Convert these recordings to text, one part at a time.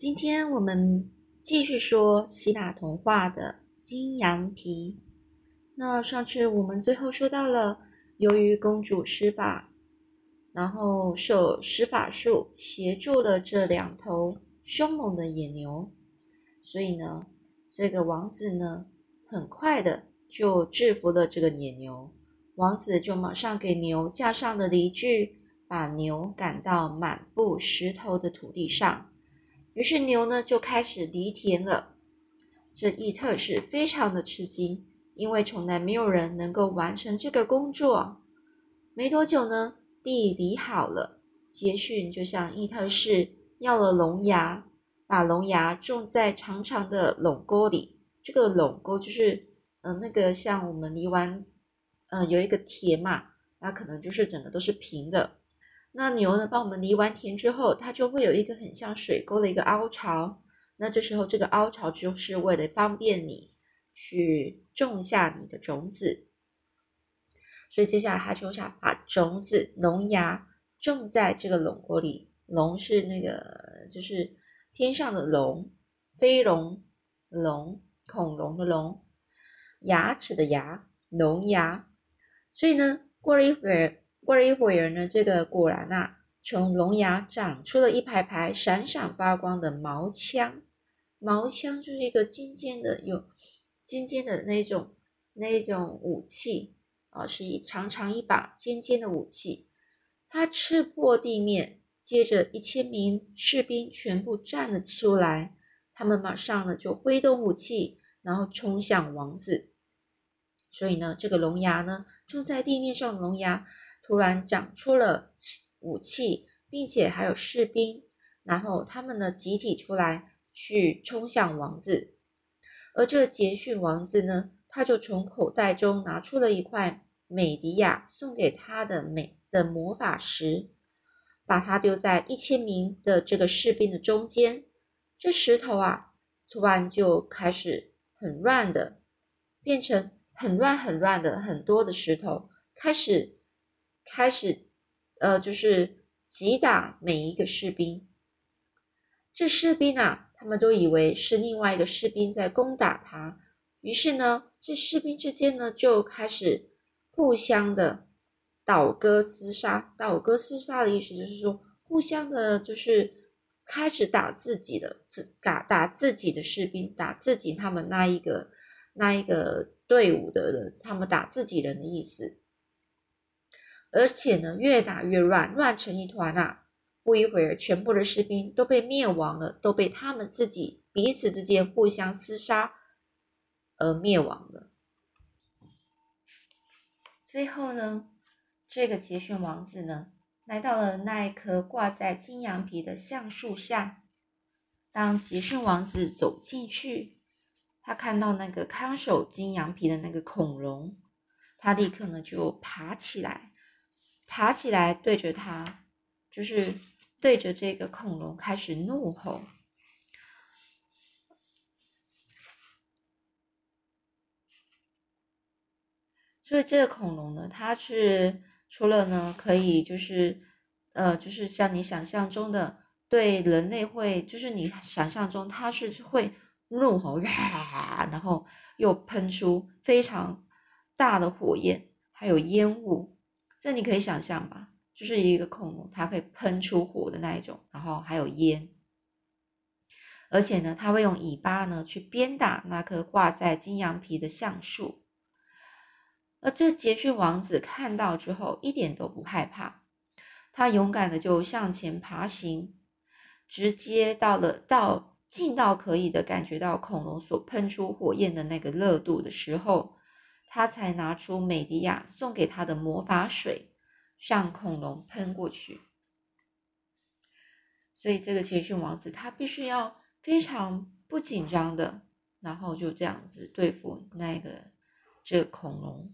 今天我们继续说希腊童话的金羊皮。那上次我们最后说到了，由于公主施法，然后受施法术协助了这两头凶猛的野牛，所以呢，这个王子呢，很快的就制服了这个野牛。王子就马上给牛架上了犁具，把牛赶到满布石头的土地上。于是牛呢就开始犁田了。这伊特是非常的吃惊，因为从来没有人能够完成这个工作。没多久呢，地犁好了，杰逊就向伊特氏要了龙牙，把龙牙种在长长的垄沟里。这个垄沟就是，嗯，那个像我们犁完，嗯，有一个田嘛，那可能就是整个都是平的。那牛呢？帮我们犁完田之后，它就会有一个很像水沟的一个凹槽。那这时候，这个凹槽就是为了方便你去种下你的种子。所以接下来，他就想把种子龙芽种在这个垄沟里。龙是那个，就是天上的龙，飞龙龙，恐龙的龙，牙齿的牙，龙牙。所以呢，过了一会儿。过了一会儿呢，这个果然啊，从龙牙长出了一排排闪闪发光的毛枪。毛枪就是一个尖尖的、有尖尖的那种、那种武器啊，是一长长一把尖尖的武器。它刺破地面，接着一千名士兵全部站了出来，他们马上呢就挥动武器，然后冲向王子。所以呢，这个龙牙呢，种在地面上的龙牙。突然长出了武器，并且还有士兵，然后他们呢集体出来去冲向王子。而这杰逊王子呢，他就从口袋中拿出了一块美迪亚送给他的美的魔法石，把它丢在一千名的这个士兵的中间。这石头啊，突然就开始很乱的，变成很乱很乱的很多的石头开始。开始，呃，就是击打每一个士兵。这士兵啊，他们都以为是另外一个士兵在攻打他，于是呢，这士兵之间呢就开始互相的倒戈厮杀。倒戈厮杀的意思就是说，互相的，就是开始打自己的，自打打自己的士兵，打自己他们那一个那一个队伍的人，他们打自己人的意思。而且呢，越打越乱，乱成一团啊！不一会儿，全部的士兵都被灭亡了，都被他们自己彼此之间互相厮杀而灭亡了。最后呢，这个杰逊王子呢，来到了那一棵挂在金羊皮的橡树下。当杰逊王子走进去，他看到那个看守金羊皮的那个恐龙，他立刻呢就爬起来。爬起来，对着他，就是对着这个恐龙开始怒吼。所以这个恐龙呢，它是除了呢可以就是呃，就是像你想象中的对人类会，就是你想象中它是会怒吼，然后又喷出非常大的火焰，还有烟雾。这你可以想象吧，就是一个恐龙，它可以喷出火的那一种，然后还有烟，而且呢，它会用尾巴呢去鞭打那棵挂在金羊皮的橡树。而这杰逊王子看到之后一点都不害怕，他勇敢的就向前爬行，直接到了到近到可以的感觉到恐龙所喷出火焰的那个热度的时候。他才拿出美迪亚送给他的魔法水，向恐龙喷过去。所以这个杰逊王子他必须要非常不紧张的，然后就这样子对付那个这个恐龙。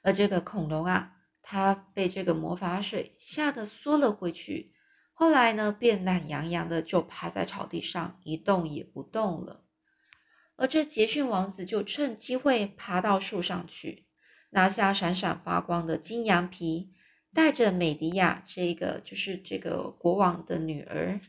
而这个恐龙啊，它被这个魔法水吓得缩了回去，后来呢，便懒洋洋的就趴在草地上一动也不动了。而这杰逊王子就趁机会爬到树上去，拿下闪闪发光的金羊皮，带着美迪亚这个就是这个国王的女儿，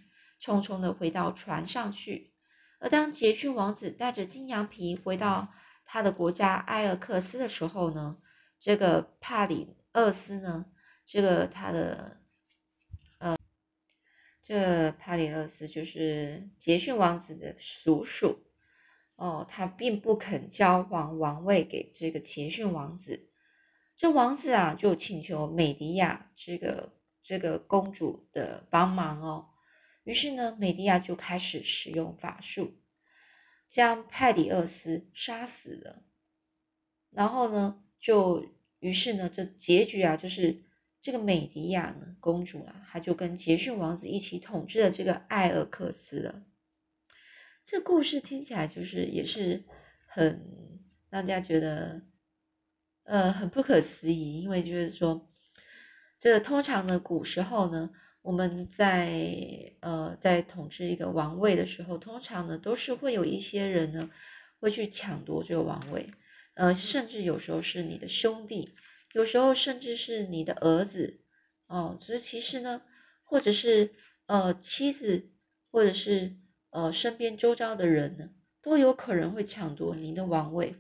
匆匆的回到船上去。而当杰逊王子带着金羊皮回到他的国家埃尔克斯的时候呢，这个帕里厄斯呢，这个他的呃，这帕里厄斯就是杰逊王子的叔叔哦，他并不肯交还王位给这个杰逊王子。这王子啊，就请求美迪亚这个这个公主的帮忙哦。于是呢，美迪亚就开始使用法术，将派迪厄斯杀死了。然后呢，就于是呢，这结局啊，就是这个美迪亚呢，公主啊，她就跟杰逊王子一起统治了这个艾尔克斯了。这故事听起来就是也是很让大家觉得。呃，很不可思议，因为就是说，这个通常呢，古时候呢，我们在呃在统治一个王位的时候，通常呢都是会有一些人呢会去抢夺这个王位，呃，甚至有时候是你的兄弟，有时候甚至是你的儿子，哦，所以其实呢，或者是呃妻子，或者是呃身边周遭的人呢，都有可能会抢夺您的王位，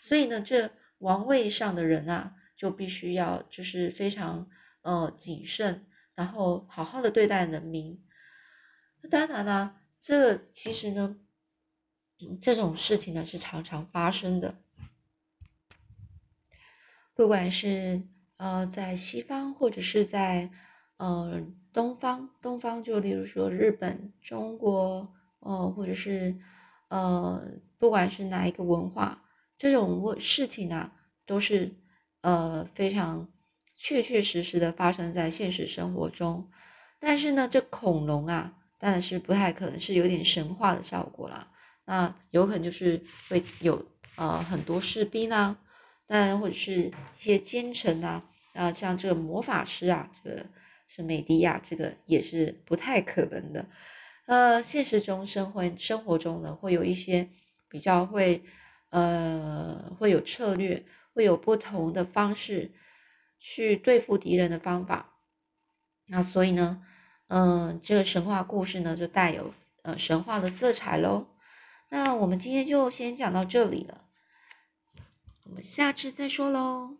所以呢，这。王位上的人啊，就必须要就是非常呃谨慎，然后好好的对待人民。当然啦，这其实呢，这种事情呢是常常发生的，不管是呃在西方或者是在呃东方，东方就例如说日本、中国，呃或者是呃不管是哪一个文化。这种问事情啊，都是呃非常确确实实的发生在现实生活中。但是呢，这恐龙啊，当然是不太可能是有点神话的效果啦。那有可能就是会有呃很多士兵啊，当然或者是一些奸臣啊，啊像这个魔法师啊，这个是美迪亚，这个也是不太可能的。呃，现实中生活生活中呢，会有一些比较会。呃，会有策略，会有不同的方式去对付敌人的方法。那所以呢，嗯，这个神话故事呢，就带有呃神话的色彩喽。那我们今天就先讲到这里了，我们下次再说喽。